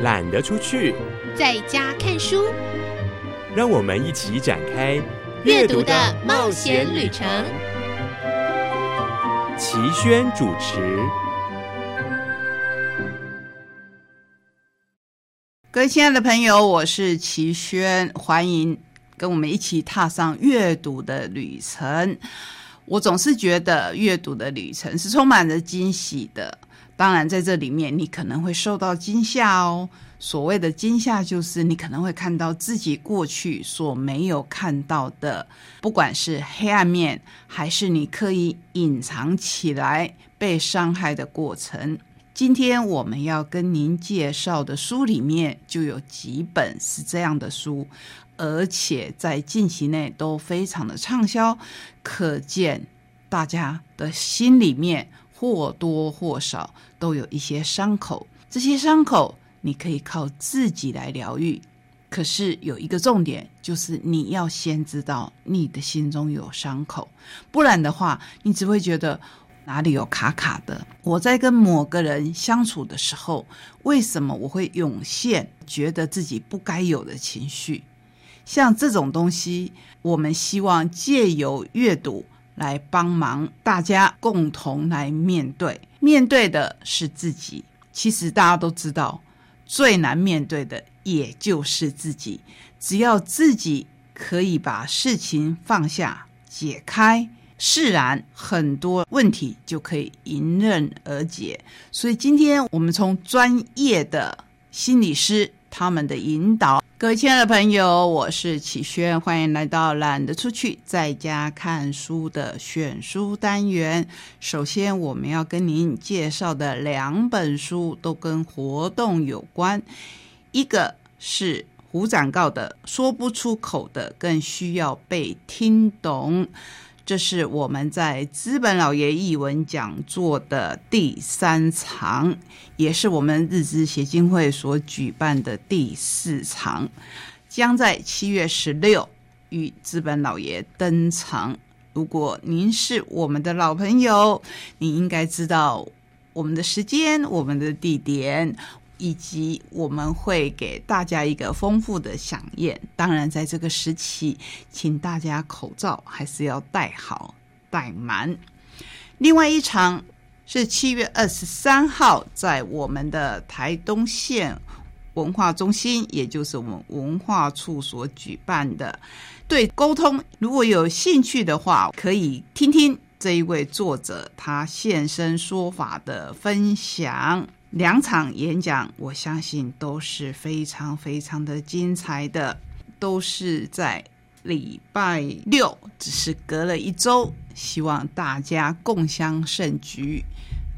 懒得出去，在家看书。让我们一起展开阅读的冒险旅程。齐轩主持。各位亲爱的朋友，我是齐轩，欢迎跟我们一起踏上阅读的旅程。我总是觉得阅读的旅程是充满着惊喜的。当然，在这里面你可能会受到惊吓哦。所谓的惊吓，就是你可能会看到自己过去所没有看到的，不管是黑暗面，还是你刻意隐藏起来被伤害的过程。今天我们要跟您介绍的书里面，就有几本是这样的书，而且在近期内都非常的畅销，可见大家的心里面或多或少都有一些伤口，这些伤口。你可以靠自己来疗愈，可是有一个重点，就是你要先知道你的心中有伤口，不然的话，你只会觉得哪里有卡卡的。我在跟某个人相处的时候，为什么我会涌现觉得自己不该有的情绪？像这种东西，我们希望借由阅读来帮忙大家共同来面对，面对的是自己。其实大家都知道。最难面对的也就是自己，只要自己可以把事情放下、解开，释然，很多问题就可以迎刃而解。所以今天我们从专业的心理师他们的引导。各位亲爱的朋友，我是启轩，欢迎来到懒得出去，在家看书的选书单元。首先，我们要跟您介绍的两本书都跟活动有关，一个是胡展告的《说不出口的更需要被听懂》。这是我们在资本老爷译文讲座的第三场，也是我们日资协进会所举办的第四场，将在七月十六与资本老爷登场。如果您是我们的老朋友，你应该知道我们的时间、我们的地点。以及我们会给大家一个丰富的飨宴。当然，在这个时期，请大家口罩还是要戴好、戴满。另外一场是七月二十三号，在我们的台东县文化中心，也就是我们文化处所举办的。对沟通，如果有兴趣的话，可以听听这一位作者他现身说法的分享。两场演讲，我相信都是非常非常的精彩的，都是在礼拜六，只是隔了一周，希望大家共襄盛举。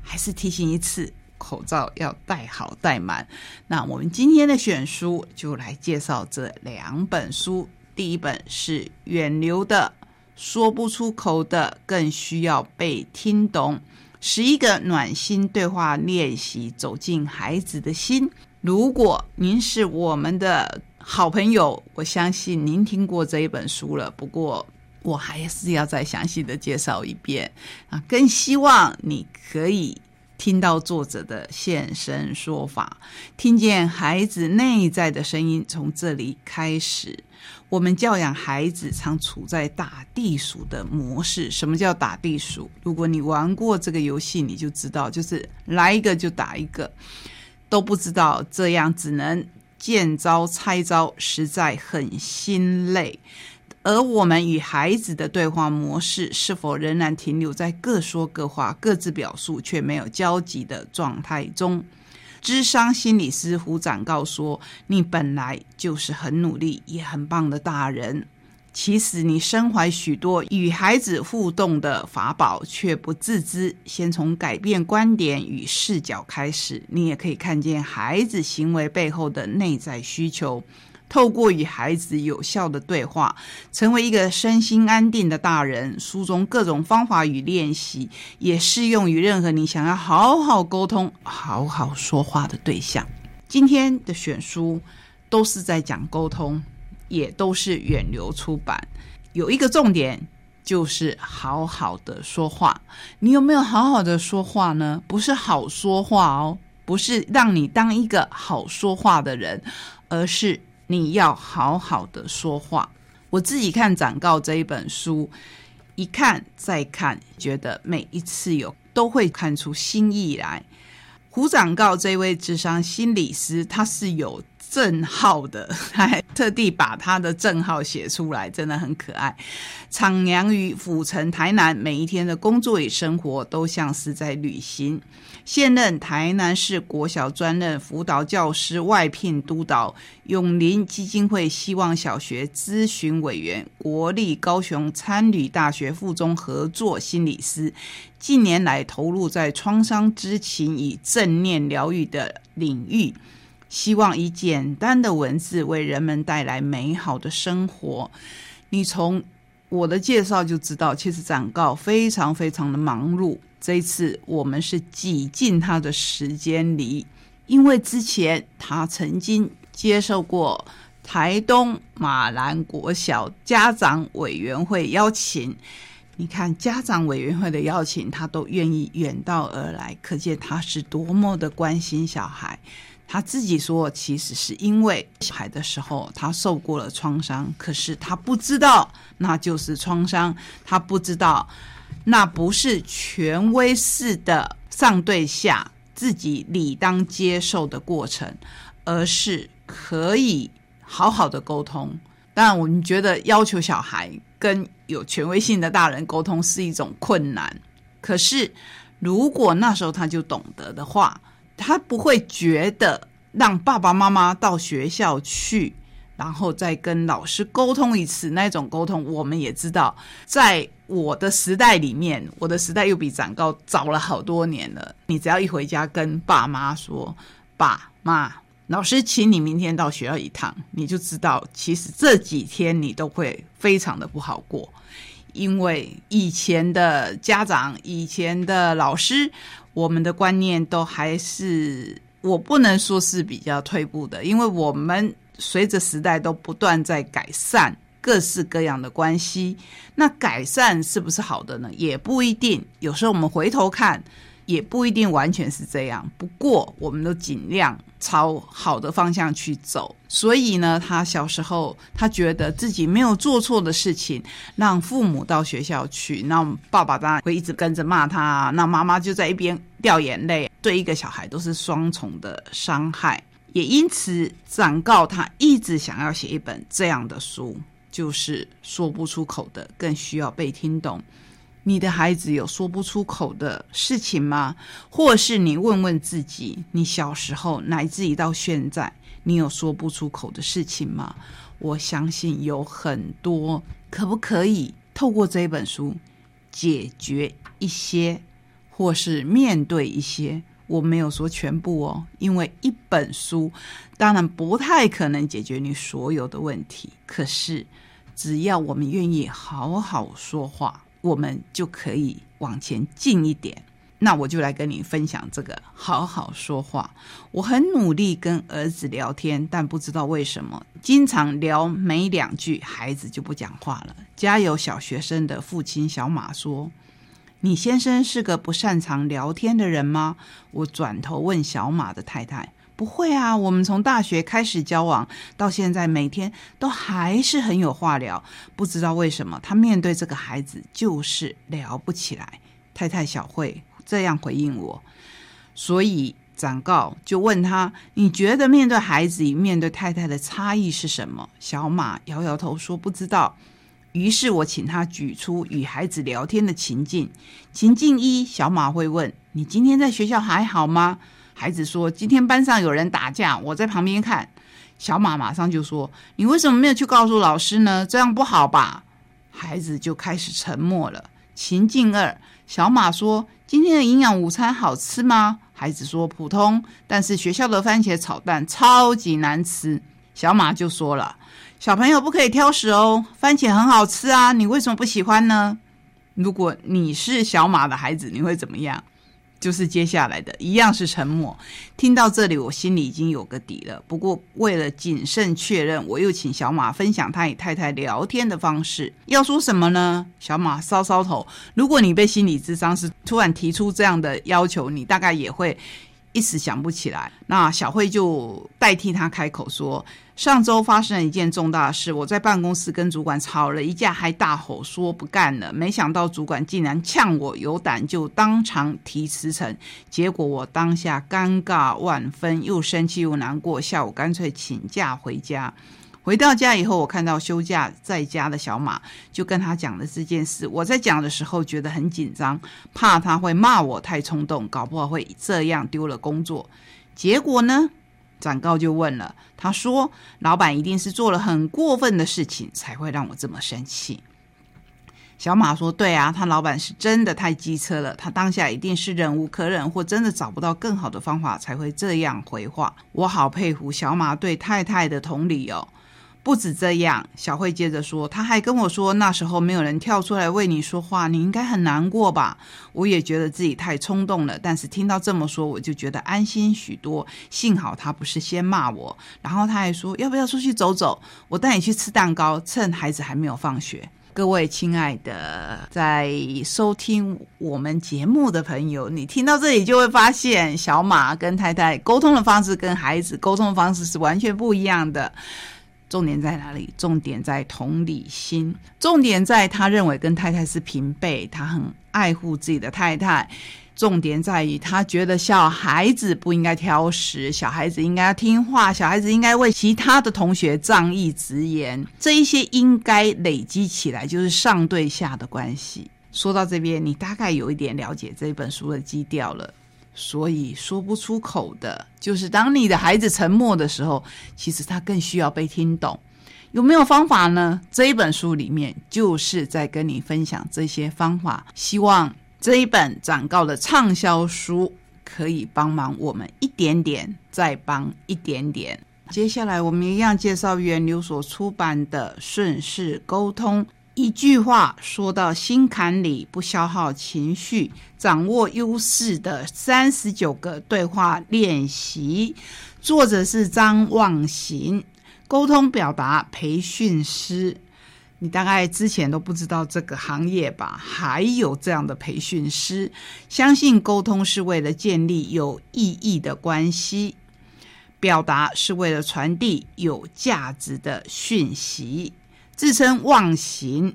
还是提醒一次，口罩要戴好戴满。那我们今天的选书就来介绍这两本书，第一本是远流的，说不出口的更需要被听懂。十一个暖心对话练习，走进孩子的心。如果您是我们的好朋友，我相信您听过这一本书了。不过，我还是要再详细的介绍一遍啊！更希望你可以听到作者的现身说法，听见孩子内在的声音，从这里开始。我们教养孩子常处在打地鼠的模式。什么叫打地鼠？如果你玩过这个游戏，你就知道，就是来一个就打一个，都不知道这样只能见招拆招，实在很心累。而我们与孩子的对话模式，是否仍然停留在各说各话、各自表述却没有交集的状态中？智商心理师胡展告说：“你本来就是很努力也很棒的大人，其实你身怀许多与孩子互动的法宝，却不自知。先从改变观点与视角开始，你也可以看见孩子行为背后的内在需求。”透过与孩子有效的对话，成为一个身心安定的大人。书中各种方法与练习，也适用于任何你想要好好沟通、好好说话的对象。今天的选书都是在讲沟通，也都是远流出版。有一个重点，就是好好的说话。你有没有好好的说话呢？不是好说话哦，不是让你当一个好说话的人，而是你要好好的说话。我自己看展告这一本书，一看再看，觉得每一次有都会看出新意来。胡长告这位智商心理师，他是有正号的，还特地把他的正号写出来，真的很可爱。徜徉于府城台南，每一天的工作与生活都像是在旅行。现任台南市国小专任辅导教师外聘督导，永林基金会希望小学咨询委员，国立高雄参旅大学附中合作心理师，近年来投入在创伤知情与正念疗愈的领域，希望以简单的文字为人们带来美好的生活。你从我的介绍就知道，其实展告非常非常的忙碌。这一次我们是挤进他的时间里，因为之前他曾经接受过台东马兰国小家长委员会邀请。你看家长委员会的邀请，他都愿意远道而来，可见他是多么的关心小孩。他自己说，其实是因为小孩的时候他受过了创伤，可是他不知道那就是创伤，他不知道。那不是权威式的上对下自己理当接受的过程，而是可以好好的沟通。当然，我们觉得要求小孩跟有权威性的大人沟通是一种困难。可是，如果那时候他就懂得的话，他不会觉得让爸爸妈妈到学校去。然后再跟老师沟通一次，那种沟通我们也知道，在我的时代里面，我的时代又比展高早了好多年了。你只要一回家跟爸妈说：“爸妈，老师请你明天到学校一趟。”你就知道，其实这几天你都会非常的不好过，因为以前的家长、以前的老师，我们的观念都还是我不能说是比较退步的，因为我们。随着时代都不断在改善各式各样的关系，那改善是不是好的呢？也不一定。有时候我们回头看，也不一定完全是这样。不过，我们都尽量朝好的方向去走。所以呢，他小时候他觉得自己没有做错的事情，让父母到学校去，那爸爸当然会一直跟着骂他，那妈妈就在一边掉眼泪，对一个小孩都是双重的伤害。也因此，展告他一直想要写一本这样的书，就是说不出口的，更需要被听懂。你的孩子有说不出口的事情吗？或是你问问自己，你小时候乃至于到现在，你有说不出口的事情吗？我相信有很多，可不可以透过这本书解决一些，或是面对一些？我没有说全部哦，因为一本书当然不太可能解决你所有的问题。可是，只要我们愿意好好说话，我们就可以往前进一点。那我就来跟你分享这个好好说话。我很努力跟儿子聊天，但不知道为什么，经常聊没两句，孩子就不讲话了。家有小学生的父亲小马说。你先生是个不擅长聊天的人吗？我转头问小马的太太。不会啊，我们从大学开始交往到现在，每天都还是很有话聊。不知道为什么，他面对这个孩子就是聊不起来。太太小慧这样回应我，所以展告就问他：你觉得面对孩子与面对太太的差异是什么？小马摇摇头说不知道。于是我请他举出与孩子聊天的情境。情境一，小马会问：“你今天在学校还好吗？”孩子说：“今天班上有人打架，我在旁边看。”小马马上就说：“你为什么没有去告诉老师呢？这样不好吧？”孩子就开始沉默了。情境二，小马说：“今天的营养午餐好吃吗？”孩子说：“普通，但是学校的番茄炒蛋超级难吃。”小马就说了。小朋友不可以挑食哦，番茄很好吃啊，你为什么不喜欢呢？如果你是小马的孩子，你会怎么样？就是接下来的一样是沉默。听到这里，我心里已经有个底了。不过为了谨慎确认，我又请小马分享他与太太聊天的方式。要说什么呢？小马搔搔头。如果你被心理智商师突然提出这样的要求，你大概也会一时想不起来。那小慧就代替他开口说：“上周发生了一件重大事，我在办公室跟主管吵了一架，还大吼说不干了。没想到主管竟然呛我有胆就当场提辞呈，结果我当下尴尬万分，又生气又难过，下午干脆请假回家。”回到家以后，我看到休假在家的小马，就跟他讲了这件事。我在讲的时候觉得很紧张，怕他会骂我太冲动，搞不好会这样丢了工作。结果呢，展告就问了，他说：“老板一定是做了很过分的事情，才会让我这么生气。”小马说：“对啊，他老板是真的太机车了，他当下一定是忍无可忍，或真的找不到更好的方法，才会这样回话。我好佩服小马对太太的同理哦。”不止这样，小慧接着说，他还跟我说，那时候没有人跳出来为你说话，你应该很难过吧？我也觉得自己太冲动了，但是听到这么说，我就觉得安心许多。幸好他不是先骂我，然后他还说要不要出去走走，我带你去吃蛋糕，趁孩子还没有放学。各位亲爱的，在收听我们节目的朋友，你听到这里就会发现，小马跟太太沟通的方式跟孩子沟通的方式是完全不一样的。重点在哪里？重点在同理心，重点在他认为跟太太是平辈，他很爱护自己的太太。重点在于他觉得小孩子不应该挑食，小孩子应该听话，小孩子应该为其他的同学仗义直言。这一些应该累积起来，就是上对下的关系。说到这边，你大概有一点了解这本书的基调了。所以说不出口的，就是当你的孩子沉默的时候，其实他更需要被听懂。有没有方法呢？这一本书里面就是在跟你分享这些方法。希望这一本展告的畅销书可以帮忙我们一点点，再帮一点点。接下来我们一样介绍源流所出版的《顺势沟通》。一句话说到心坎里，不消耗情绪，掌握优势的三十九个对话练习。作者是张望行，沟通表达培训师。你大概之前都不知道这个行业吧？还有这样的培训师，相信沟通是为了建立有意义的关系，表达是为了传递有价值的讯息。自称忘形，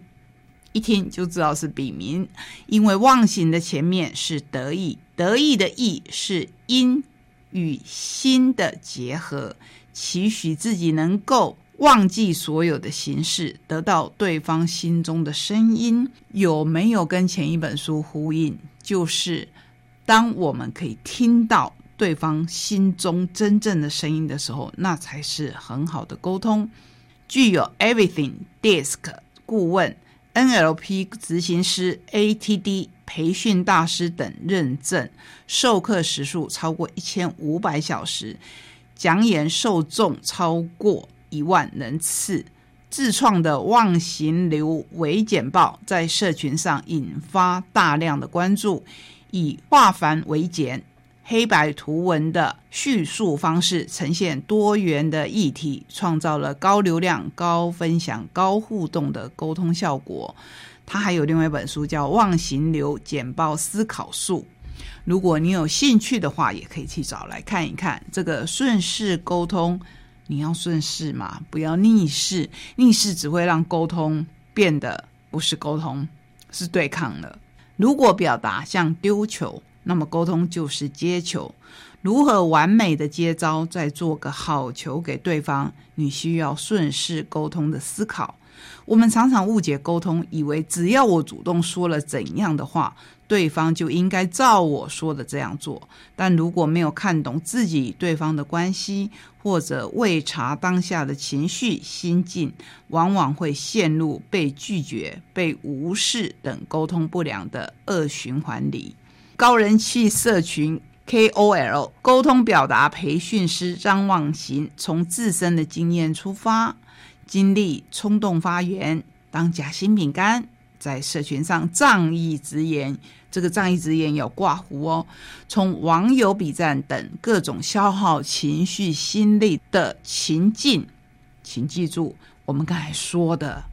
一听就知道是笔名，因为忘形的前面是得意，得意的意是音与心的结合，期许自己能够忘记所有的形式，得到对方心中的声音。有没有跟前一本书呼应？就是当我们可以听到对方心中真正的声音的时候，那才是很好的沟通。具有 Everything Desk 顾问、NLP 执行师、ATD 培训大师等认证，授课时数超过一千五百小时，讲演受众超过一万人次。自创的忘形流微简报在社群上引发大量的关注，以化繁为简。黑白图文的叙述方式呈现多元的议题，创造了高流量、高分享、高互动的沟通效果。他还有另外一本书叫《忘形流简报思考术》，如果你有兴趣的话，也可以去找来看一看。这个顺势沟通，你要顺势嘛，不要逆势，逆势只会让沟通变得不是沟通，是对抗了。如果表达像丢球。那么沟通就是接球，如何完美的接招，再做个好球给对方？你需要顺势沟通的思考。我们常常误解沟通，以为只要我主动说了怎样的话，对方就应该照我说的这样做。但如果没有看懂自己与对方的关系，或者未察当下的情绪心境，往往会陷入被拒绝、被无视等沟通不良的恶循环里。高人气社群 KOL 沟通表达培训师张望行，从自身的经验出发，经历冲动发言，当夹心饼干，在社群上仗义直言，这个仗义直言有挂胡哦。从网友比战等各种消耗情绪心力的情境，请记住我们刚才说的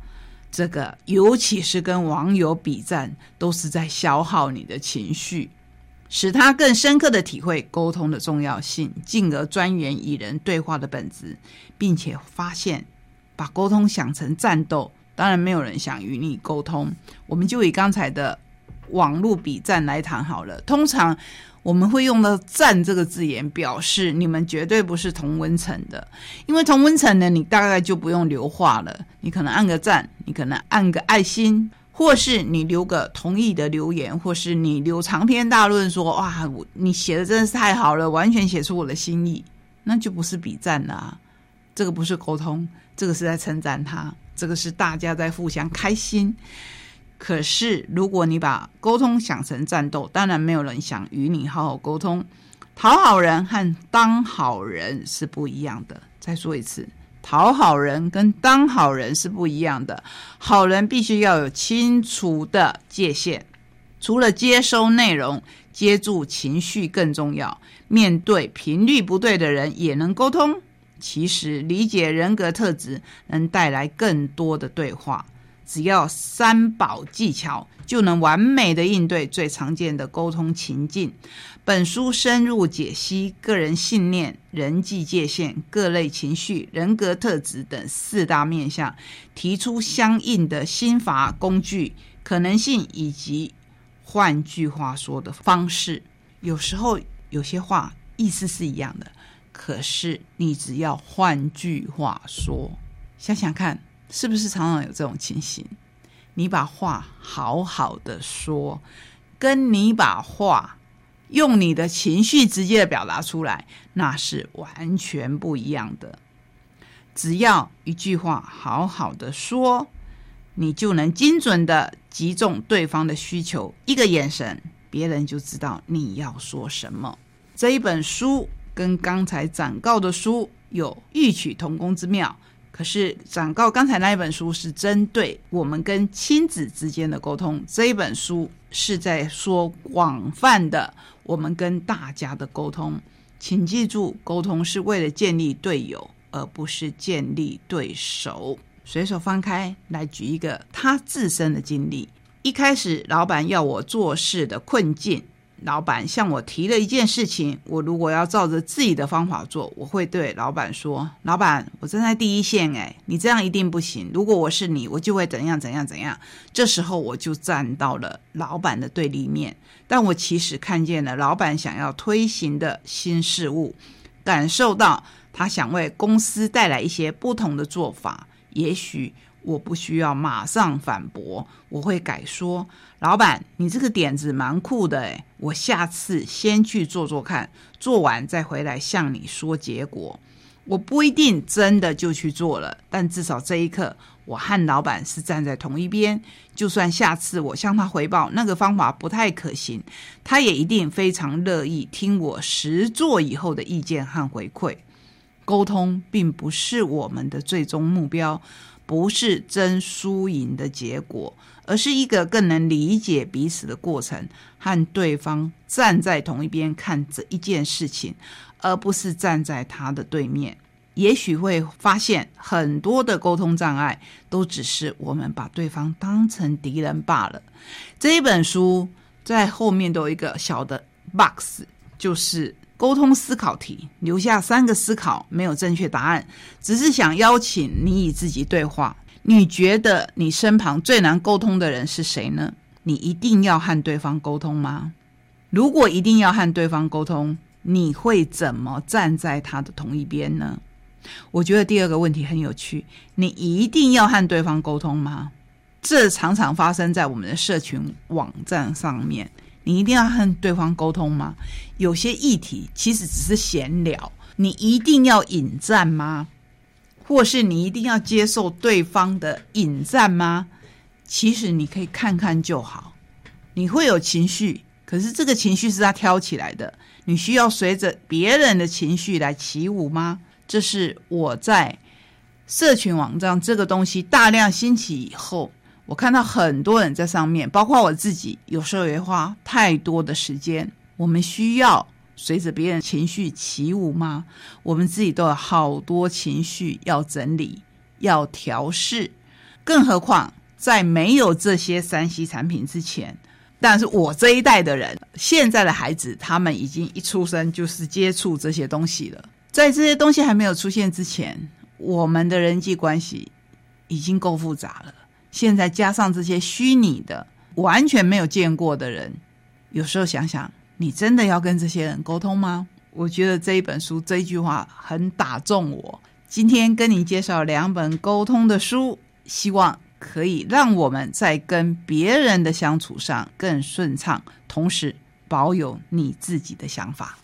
这个，尤其是跟网友比战，都是在消耗你的情绪。使他更深刻的体会沟通的重要性，进而钻研与人对话的本质，并且发现把沟通想成战斗，当然没有人想与你沟通。我们就以刚才的网络比战来谈好了。通常我们会用到“赞”这个字眼，表示你们绝对不是同温层的，因为同温层呢，你大概就不用留话了，你可能按个赞，你可能按个爱心。或是你留个同意的留言，或是你留长篇大论说哇，我你写的真是太好了，完全写出我的心意，那就不是比赞了，这个不是沟通，这个是在称赞他，这个是大家在互相开心。可是如果你把沟通想成战斗，当然没有人想与你好好沟通。讨好人和当好人是不一样的。再说一次。讨好人跟当好人是不一样的，好人必须要有清楚的界限，除了接收内容，接住情绪更重要。面对频率不对的人也能沟通，其实理解人格特质能带来更多的对话。只要三宝技巧，就能完美的应对最常见的沟通情境。本书深入解析个人信念、人际界限、各类情绪、人格特质等四大面向，提出相应的心法、工具、可能性以及换句话说的方式。有时候有些话意思是一样的，可是你只要换句话说，想想看。是不是常常有这种情形？你把话好好的说，跟你把话用你的情绪直接的表达出来，那是完全不一样的。只要一句话好好的说，你就能精准的击中对方的需求，一个眼神，别人就知道你要说什么。这一本书跟刚才展告的书有异曲同工之妙。可是，展告刚才那一本书是针对我们跟亲子之间的沟通，这一本书是在说广泛的我们跟大家的沟通。请记住，沟通是为了建立队友，而不是建立对手。随手翻开来举一个他自身的经历，一开始老板要我做事的困境。老板向我提了一件事情，我如果要照着自己的方法做，我会对老板说：“老板，我站在第一线，诶，你这样一定不行。如果我是你，我就会怎样怎样怎样。”这时候我就站到了老板的对立面，但我其实看见了老板想要推行的新事物，感受到他想为公司带来一些不同的做法，也许。我不需要马上反驳，我会改说：“老板，你这个点子蛮酷的诶，我下次先去做做看，做完再回来向你说结果。我不一定真的就去做了，但至少这一刻，我和老板是站在同一边。就算下次我向他回报那个方法不太可行，他也一定非常乐意听我实做以后的意见和回馈。沟通并不是我们的最终目标。”不是争输赢的结果，而是一个更能理解彼此的过程，和对方站在同一边看这一件事情，而不是站在他的对面。也许会发现很多的沟通障碍，都只是我们把对方当成敌人罢了。这一本书在后面都有一个小的 box，就是。沟通思考题，留下三个思考，没有正确答案，只是想邀请你与自己对话。你觉得你身旁最难沟通的人是谁呢？你一定要和对方沟通吗？如果一定要和对方沟通，你会怎么站在他的同一边呢？我觉得第二个问题很有趣，你一定要和对方沟通吗？这常常发生在我们的社群网站上面。你一定要和对方沟通吗？有些议题其实只是闲聊，你一定要引战吗？或是你一定要接受对方的引战吗？其实你可以看看就好。你会有情绪，可是这个情绪是他挑起来的，你需要随着别人的情绪来起舞吗？这是我在社群网站这个东西大量兴起以后。我看到很多人在上面，包括我自己，有时候也花太多的时间。我们需要随着别人情绪起舞吗？我们自己都有好多情绪要整理、要调试。更何况在没有这些三 C 产品之前，但是我这一代的人，现在的孩子，他们已经一出生就是接触这些东西了。在这些东西还没有出现之前，我们的人际关系已经够复杂了。现在加上这些虚拟的、完全没有见过的人，有时候想想，你真的要跟这些人沟通吗？我觉得这一本书这一句话很打中我。今天跟你介绍两本沟通的书，希望可以让我们在跟别人的相处上更顺畅，同时保有你自己的想法。